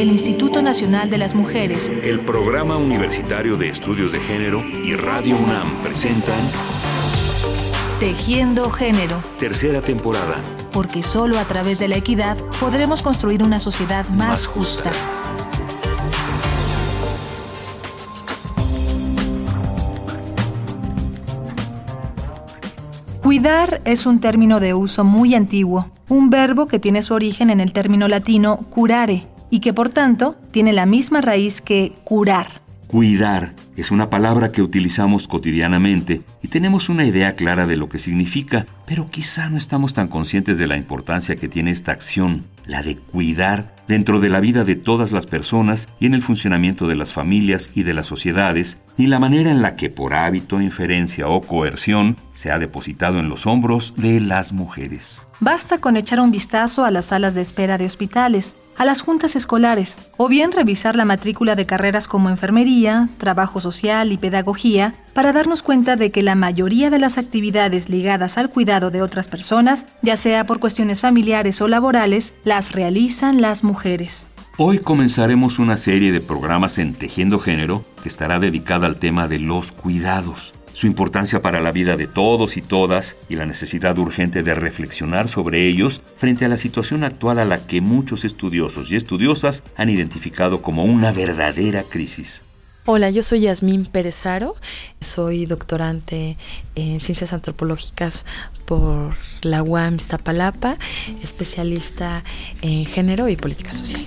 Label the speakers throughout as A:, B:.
A: el Instituto Nacional de las Mujeres,
B: el Programa Universitario de Estudios de Género y Radio UNAM presentan
A: Tejiendo Género.
B: Tercera temporada.
A: Porque solo a través de la equidad podremos construir una sociedad más, justa. Cuidar es un término de uso muy antiguo, un verbo que tiene su origen en el término latino curare y que por tanto tiene la misma raíz que curar.
B: Cuidar es una palabra que utilizamos cotidianamente y tenemos una idea clara de lo que significa, pero quizá no estamos tan conscientes de la importancia que tiene esta acción, la de cuidar dentro de la vida de todas las personas y en el funcionamiento de las familias y de las sociedades, y la manera en la que por hábito, inferencia o coerción se ha depositado en los hombros de las mujeres.
A: Basta con echar un vistazo a las salas de espera de hospitales, a las juntas escolares, o bien revisar la matrícula de carreras como enfermería, trabajo social y pedagogía, para darnos cuenta de que la mayoría de las actividades ligadas al cuidado de otras personas, ya sea por cuestiones familiares o laborales, las realizan las mujeres.
B: Hoy comenzaremos una serie de programas en Tejiendo Género que estará dedicada al tema de los cuidados su importancia para la vida de todos y todas y la necesidad urgente de reflexionar sobre ellos frente a la situación actual a la que muchos estudiosos y estudiosas han identificado como una verdadera crisis.
C: Hola, yo soy Yasmín Perezaro, soy doctorante en Ciencias Antropológicas por la UAM Iztapalapa, especialista en género y política social.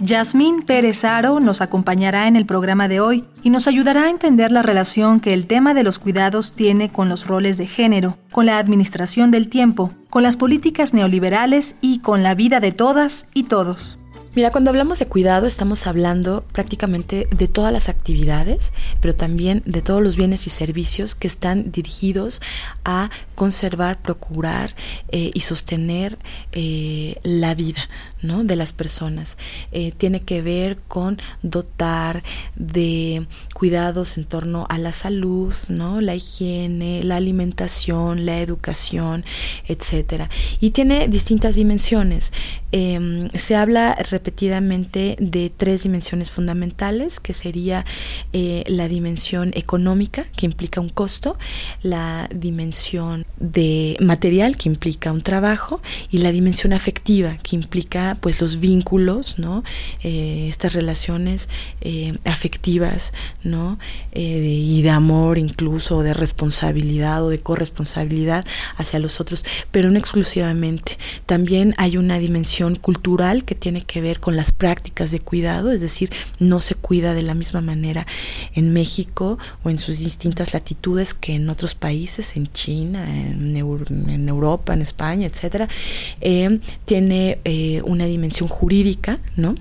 A: Yasmín Pérez Aro nos acompañará en el programa de hoy y nos ayudará a entender la relación que el tema de los cuidados tiene con los roles de género, con la administración del tiempo, con las políticas neoliberales y con la vida de todas y todos.
C: Mira, cuando hablamos de cuidado estamos hablando prácticamente de todas las actividades, pero también de todos los bienes y servicios que están dirigidos a conservar, procurar eh, y sostener eh, la vida ¿no? de las personas. Eh, tiene que ver con dotar de cuidados en torno a la salud, ¿no? la higiene, la alimentación, la educación, etcétera. Y tiene distintas dimensiones. Em, se habla repetidamente de tres dimensiones fundamentales, que sería la dimensión económica, que implica un costo, la dimensión de material que implica un trabajo y la dimensión afectiva que implica pues los vínculos, ¿no? Eh, estas relaciones eh, afectivas, ¿no? Eh, y de amor incluso, de responsabilidad o de corresponsabilidad hacia los otros, pero no exclusivamente. También hay una dimensión cultural que tiene que ver con las prácticas de cuidado, es decir, no se cuida de la misma manera en México o en sus distintas latitudes que en otros países, en China, en, Europa, en España, etcétera, eh, tiene eh, una dimensión jurídica, ¿no?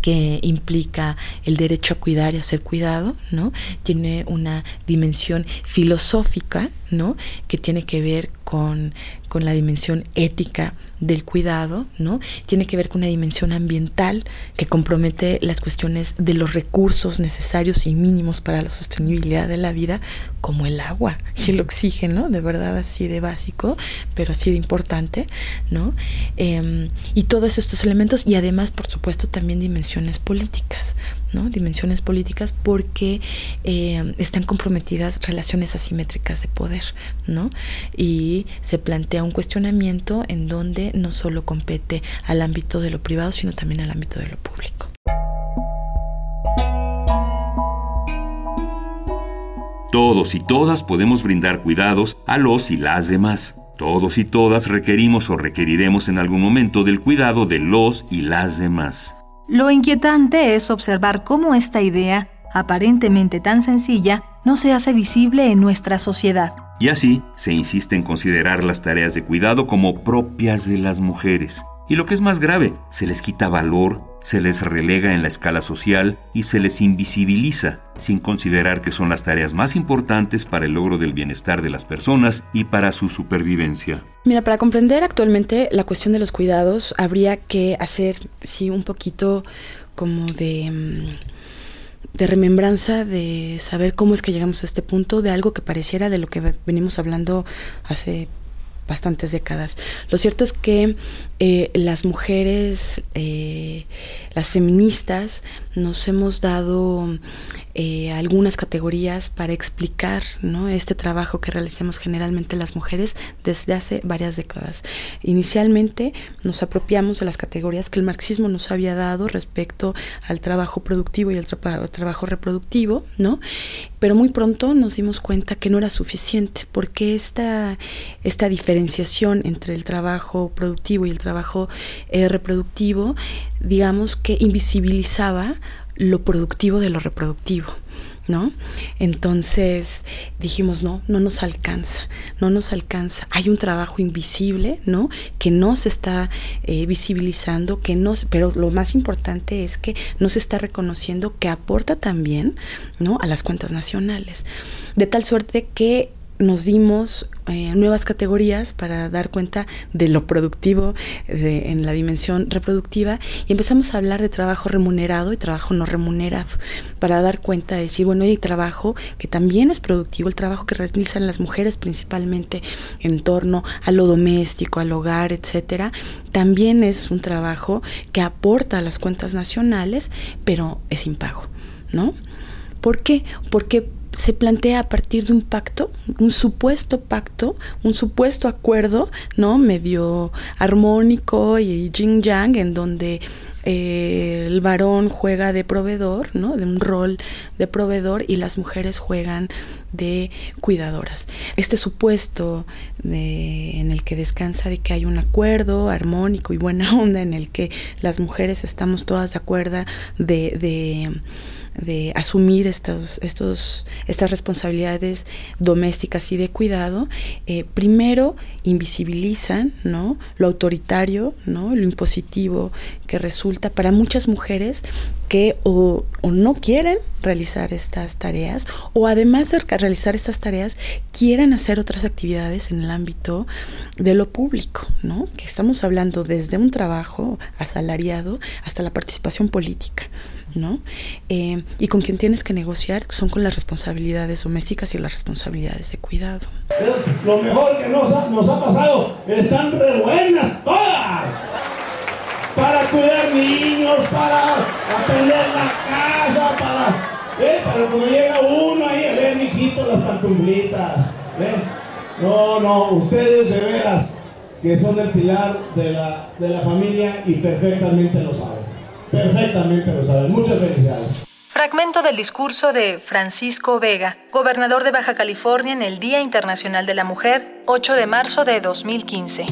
C: que implica el derecho a cuidar y a ser cuidado, ¿no? Tiene una dimensión filosófica, ¿no? Que tiene que ver con, con la dimensión ética del cuidado, ¿no? Tiene que ver con una dimensión ambiental que compromete las cuestiones de los recursos necesarios y mínimos para la sostenibilidad de la vida, como el agua y el oxígeno, de verdad así de básico, pero así de importante, ¿no? Em, y todos estos elementos y además, por supuesto, también dimensiones políticas, Dimensiones políticas porque eh, están comprometidas relaciones asimétricas de poder, ¿no? Y se plantea un cuestionamiento en donde no solo compete al ámbito de lo privado, sino también al ámbito de lo público.
B: Todos y todas podemos brindar cuidados a los y las demás. Todos y todas requerimos o requeriremos en algún momento del cuidado de los y las demás.
A: Lo inquietante es observar cómo esta idea, aparentemente tan sencilla, no se hace visible en nuestra sociedad.
B: Y así se insiste en considerar las tareas de cuidado como propias de las mujeres. Y lo que es más grave, se les quita valor, se les relega en la escala social y se les invisibiliza, sin considerar que son las tareas más importantes para el logro del bienestar de las personas y para su supervivencia.
C: Mira, para comprender actualmente la cuestión de los cuidados, habría que hacer, sí, un poquito como de mm, de remembranza, de saber cómo es que llegamos a este punto, de algo que pareciera de lo que venimos hablando hace bastantes décadas. Lo cierto es que eh, las mujeres, eh, las feministas, nos hemos dado eh, algunas categorías para explicar ¿no? este trabajo que realizamos generalmente las mujeres desde hace varias décadas. Inicialmente nos apropiamos de las categorías que el marxismo nos había dado respecto al trabajo productivo y al trabajo reproductivo, ¿no? Pero muy pronto nos dimos cuenta que no era suficiente, porque esta, esta diferenciación entre el trabajo productivo y el trabajo eh, reproductivo, digamos que invisibilizaba lo productivo de lo reproductivo. ¿No? Entonces dijimos, no, no nos alcanza, no nos alcanza. Hay un trabajo invisible, ¿no? Que no se está eh, visibilizando, que no, pero lo más importante es que no se está reconociendo que aporta también, ¿no? A las cuentas nacionales. De tal suerte que nos dimos eh, nuevas categorías para dar cuenta de lo productivo en la dimensión reproductiva y empezamos a hablar de trabajo remunerado y trabajo no remunerado para dar cuenta de decir, bueno, hay trabajo que también es productivo, el trabajo que realizan las mujeres principalmente en torno a lo doméstico, al hogar, etcétera, también es un trabajo que aporta a las cuentas nacionales, pero es impago, ¿no? ¿Por qué? Porque se plantea a partir de un pacto, un supuesto pacto, un supuesto acuerdo, ¿no? Medio armónico y yin yang, en donde eh, el varón juega de proveedor, ¿no? De un rol de proveedor y las mujeres juegan de cuidadoras. Este supuesto de, en el que descansa de que hay un acuerdo armónico y buena onda, en el que las mujeres estamos todas de acuerdo de, de de asumir estos, estos, estas responsabilidades domésticas y de cuidado, eh, primero invisibilizan ¿no? lo autoritario, ¿no? lo impositivo que resulta para muchas mujeres que o, no quieren realizar estas tareas o además de realizar estas tareas quieren hacer otras actividades en el ámbito de lo público, ¿no? Que estamos hablando desde un trabajo asalariado hasta la participación política. ¿No? Eh, y con quien tienes que negociar son con las responsabilidades domésticas y las responsabilidades de cuidado.
D: Es lo mejor que nos ha, pasado, están re buenas todas. Para cuidar niños, para atender la casa, para... ¿eh? Pero cuando llega uno ahí, a ver, mijito, las pantuflitas. ¿eh? No, no, ustedes de veras que son el pilar de la, de la familia y perfectamente lo saben. Perfectamente lo saben. Muchas felicidades.
A: Fragmento del discurso de Francisco Vega, gobernador de Baja California en el Día Internacional de la Mujer, 8 de marzo de 2015.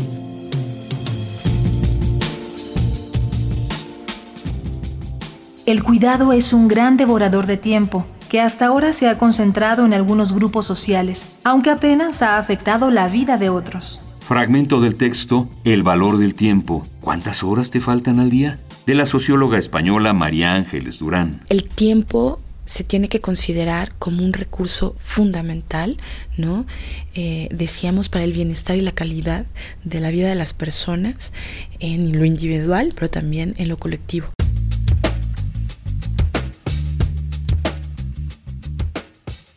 A: El cuidado es un gran devorador de tiempo, que hasta ahora se ha concentrado en algunos grupos sociales, aunque apenas ha afectado la vida de otros.
B: Fragmento del texto El valor del tiempo. ¿Cuántas horas te faltan al día? De la socióloga española María Ángeles Durán.
C: El tiempo se tiene que considerar como un recurso fundamental, ¿no? Eh, decíamos para el bienestar y la calidad de la vida de las personas en lo individual, pero también en lo colectivo.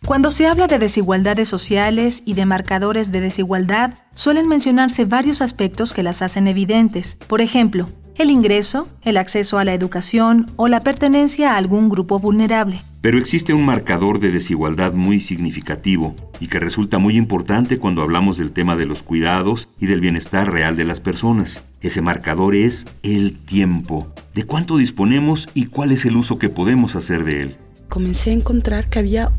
A: Cuando se habla de desigualdades sociales y de marcadores de desigualdad, suelen mencionarse varios aspectos que las hacen evidentes. Por ejemplo, el ingreso, el acceso a la educación o la pertenencia a algún grupo vulnerable.
B: Pero existe un marcador de desigualdad muy significativo y que resulta muy importante cuando hablamos del tema de los cuidados y del bienestar real de las personas. Ese marcador es el tiempo. ¿De cuánto disponemos y cuál es el uso que podemos hacer de él?
C: Comencé a encontrar que había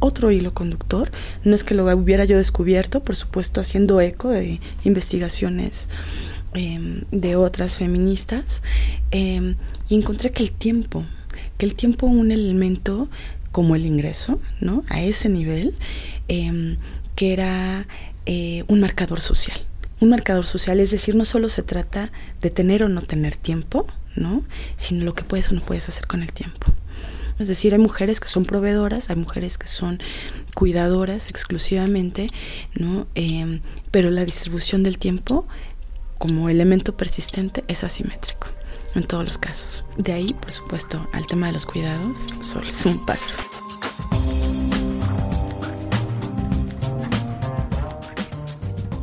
C: otro hilo conductor. No es que lo hubiera yo descubierto, por supuesto, haciendo eco de investigaciones Em, de otras feministas em, y encontré que el tiempo, que el tiempo un elemento como el ingreso, ¿no? A ese nivel, em, que era eh, un marcador social. Un marcador social, es decir, no solo se trata de tener o no tener tiempo, ¿no? Sino lo que puedes o no puedes hacer con el tiempo. Es decir, hay mujeres que son proveedoras, hay mujeres que son cuidadoras exclusivamente, ¿no? pero la distribución del tiempo como elemento persistente es asimétrico en todos los casos. De ahí, por supuesto, al tema de los cuidados, solo es un paso.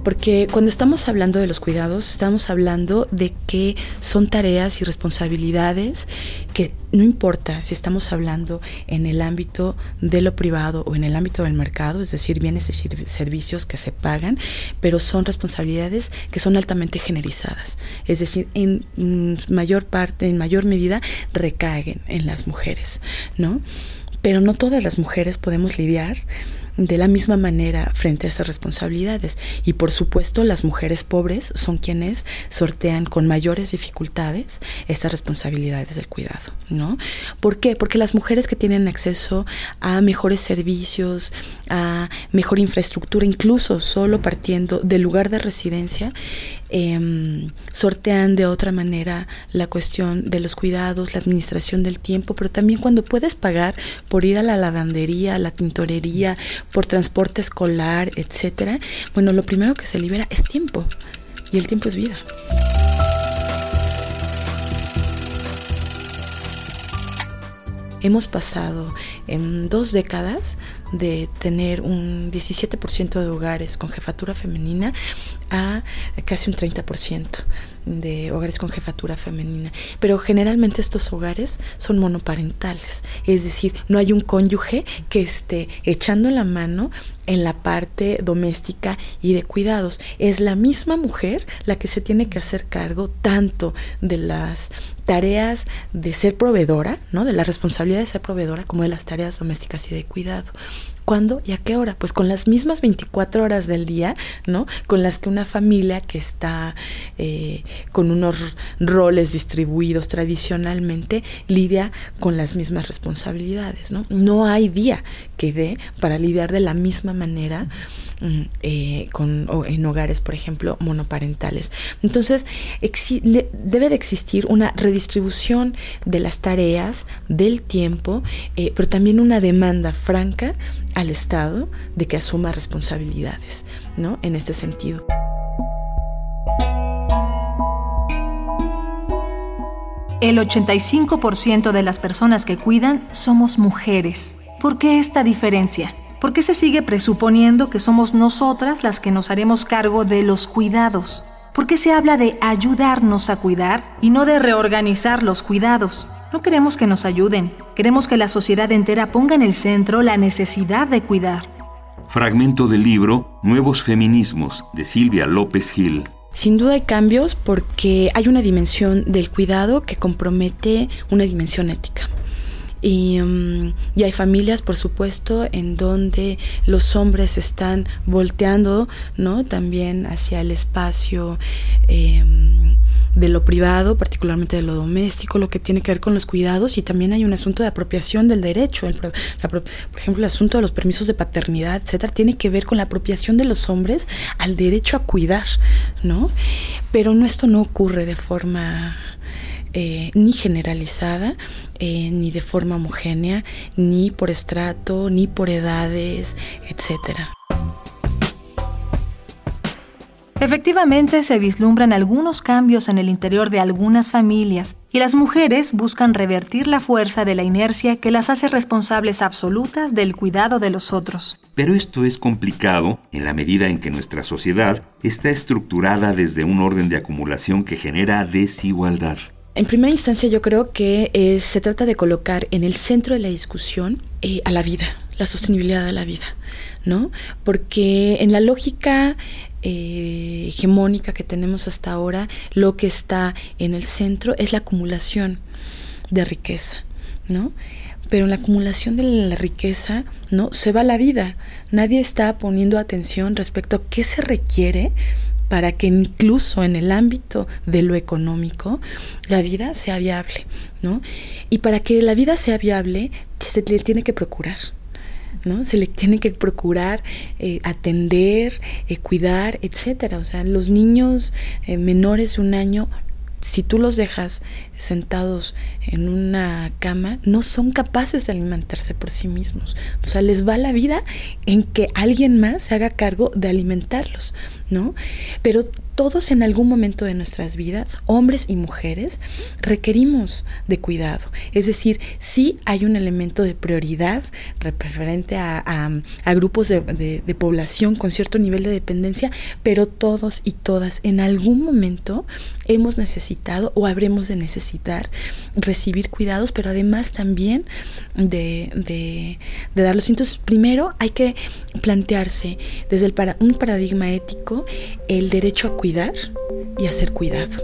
C: Porque cuando estamos hablando de los cuidados, estamos hablando de que son tareas y responsabilidades que no importa si estamos hablando en el ámbito de lo privado o en el ámbito del mercado, es decir, bienes y servicios que se pagan, pero son responsabilidades que son altamente generizadas, es decir, en mm, mayor parte, en mayor medida, recaen en las mujeres, ¿no? Pero no todas las mujeres podemos lidiar de la misma manera frente a esas responsabilidades. Y por supuesto las mujeres pobres son quienes sortean con mayores dificultades estas responsabilidades del cuidado, ¿no? ¿Por qué? Porque las mujeres que tienen acceso a mejores servicios, a mejor infraestructura, incluso solo partiendo del lugar de residencia, eh, sortean de otra manera la cuestión de los cuidados, la administración del tiempo, pero también cuando puedes pagar por ir a la lavandería, a la tintorería, por transporte escolar, etcétera, bueno, lo primero que se libera es tiempo y el tiempo es vida. Hemos pasado en dos décadas de tener un 17% de hogares con jefatura femenina a casi un 30% de hogares con jefatura femenina. Pero generalmente estos hogares son monoparentales, es decir, no hay un cónyuge que esté echando la mano en la parte doméstica y de cuidados. Es la misma mujer la que se tiene que hacer cargo tanto de las tareas de ser proveedora, ¿no? De la responsabilidad de ser proveedora como de las tareas domésticas y de cuidado. ¿Cuándo y a qué hora? Pues con las mismas 24 horas del día, ¿no? Con las que una familia que está eh, con unos roles distribuidos tradicionalmente lidia con las mismas responsabilidades, ¿no? No hay día que dé para lidiar de la misma manera mm, eh, en hogares, por ejemplo, monoparentales. Entonces, debe de existir una redistribución de las tareas, del tiempo, eh, pero también una demanda franca al Estado de que asuma responsabilidades, ¿no? En este sentido.
A: El 85% de las personas que cuidan somos mujeres. ¿Por qué esta diferencia? ¿Por qué se sigue presuponiendo que somos nosotras las que nos haremos cargo de los cuidados? ¿Por qué se habla de ayudarnos a cuidar y no de reorganizar los cuidados? No queremos que nos ayuden, queremos que la sociedad entera ponga en el centro la necesidad de cuidar.
B: Fragmento del libro Nuevos Feminismos de Silvia López Gil.
C: Sin duda hay cambios porque hay una dimensión del cuidado que compromete una dimensión ética. Y, mm, hay familias, por supuesto, en donde los hombres están volteando, ¿no? También hacia el espacio. Em, de lo privado, particularmente de lo doméstico, lo que tiene que ver con los cuidados y también hay un asunto de apropiación del derecho. por ejemplo, el asunto de los permisos de paternidad, etcétera, tiene que ver con la apropiación de los hombres al derecho a cuidar, ¿no? Pero no, esto no ocurre de forma eh, ni generalizada, eh, ni de forma homogénea, ni por estrato, ni por edades, etcétera.
A: Efectivamente, se vislumbran algunos cambios en el interior de algunas familias y las mujeres buscan revertir la fuerza de la inercia que las hace responsables absolutas del cuidado de los otros.
B: Pero esto es complicado en la medida en que nuestra sociedad está estructurada desde un orden de acumulación que genera desigualdad.
C: En primera instancia yo creo que eh, se trata de colocar en el centro de la discusión eh, a la vida, la sostenibilidad de la vida, ¿no? Porque en la lógica eh, hegemónica que tenemos hasta ahora, lo que está en el centro es la acumulación de riqueza, ¿no? Pero en la acumulación de la riqueza, ¿no? Se va la vida. Nadie está poniendo atención respecto a qué se requiere para que incluso en el ámbito de lo económico la vida sea viable, ¿no? Y para que la vida sea viable se le tiene que procurar, ¿no? Se le tiene que procurar eh, atender, eh, cuidar, etcétera. O sea, los niños eh, menores de un año si tú los dejas sentados en una cama, no son capaces de alimentarse por sí mismos. O sea, les va la vida en que alguien más se haga cargo de alimentarlos, ¿no? Pero todos en algún momento de nuestras vidas, hombres y mujeres, requerimos de cuidado. Es decir, sí hay un elemento de prioridad referente a, grupos de, de, población con cierto nivel de dependencia, pero todos y todas en algún momento hemos necesitado o habremos de necesitar recibir cuidados, pero además también de, de, de darlos. Entonces, primero hay que plantearse desde el para, un paradigma ético el derecho a cuidar y hacer cuidado.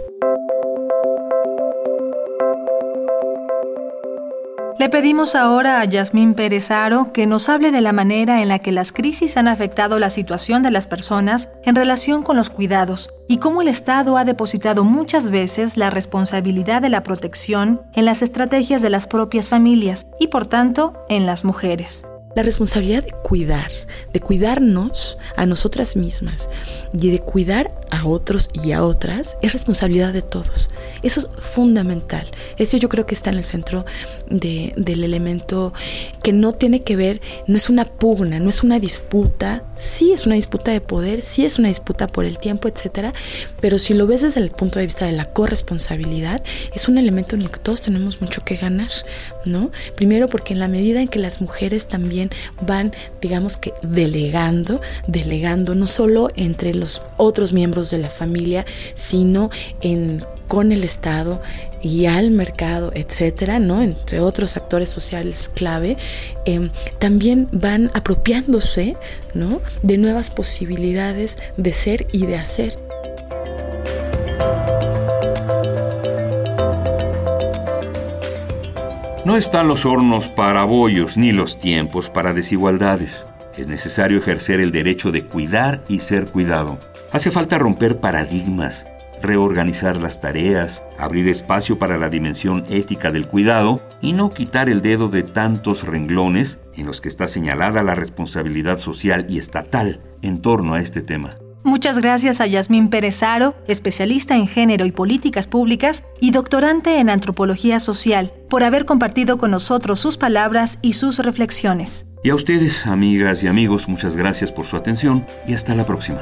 A: Le pedimos ahora a Yasmín Pérez Aro que nos hable de la manera en la que las crisis han afectado la situación de las personas en relación con los cuidados y cómo el Estado ha depositado muchas veces la responsabilidad de la protección en las estrategias de las propias familias y por tanto en las mujeres.
C: La responsabilidad de cuidar, de cuidarnos a nosotras mismas y de cuidar a otros y a otras es responsabilidad de todos. Eso es fundamental. Eso yo creo que está en el centro del elemento que no tiene que ver, no es una pugna, no es una disputa. Sí es una disputa de poder, sí es una disputa por el tiempo, etcétera. Pero si lo ves desde el punto de vista de la corresponsabilidad, es un elemento en el que todos tenemos mucho que ganar, ¿no? Primero porque en la medida en que las mujeres también van, digamos que delegando, delegando no solo entre los otros miembros de la familia, sino en con el Estado y al mercado, etcétera, ¿no? Entre otros actores sociales clave, em, también van apropiándose, ¿no? De nuevas posibilidades de ser y de hacer.
B: No están los hornos para bollos ni los tiempos para desigualdades. Es necesario ejercer el derecho de cuidar y ser cuidado. Hace falta romper paradigmas, reorganizar las tareas, abrir espacio para la dimensión ética del cuidado y no quitar el dedo de tantos renglones en los que está señalada la responsabilidad social y estatal en torno a este tema.
A: Muchas gracias a Yasmín Pérez Aro, especialista en género y políticas públicas y doctorante en antropología social, por haber compartido con nosotros sus palabras y sus reflexiones.
B: Y a ustedes, amigas y amigos, muchas gracias por su atención y hasta la próxima.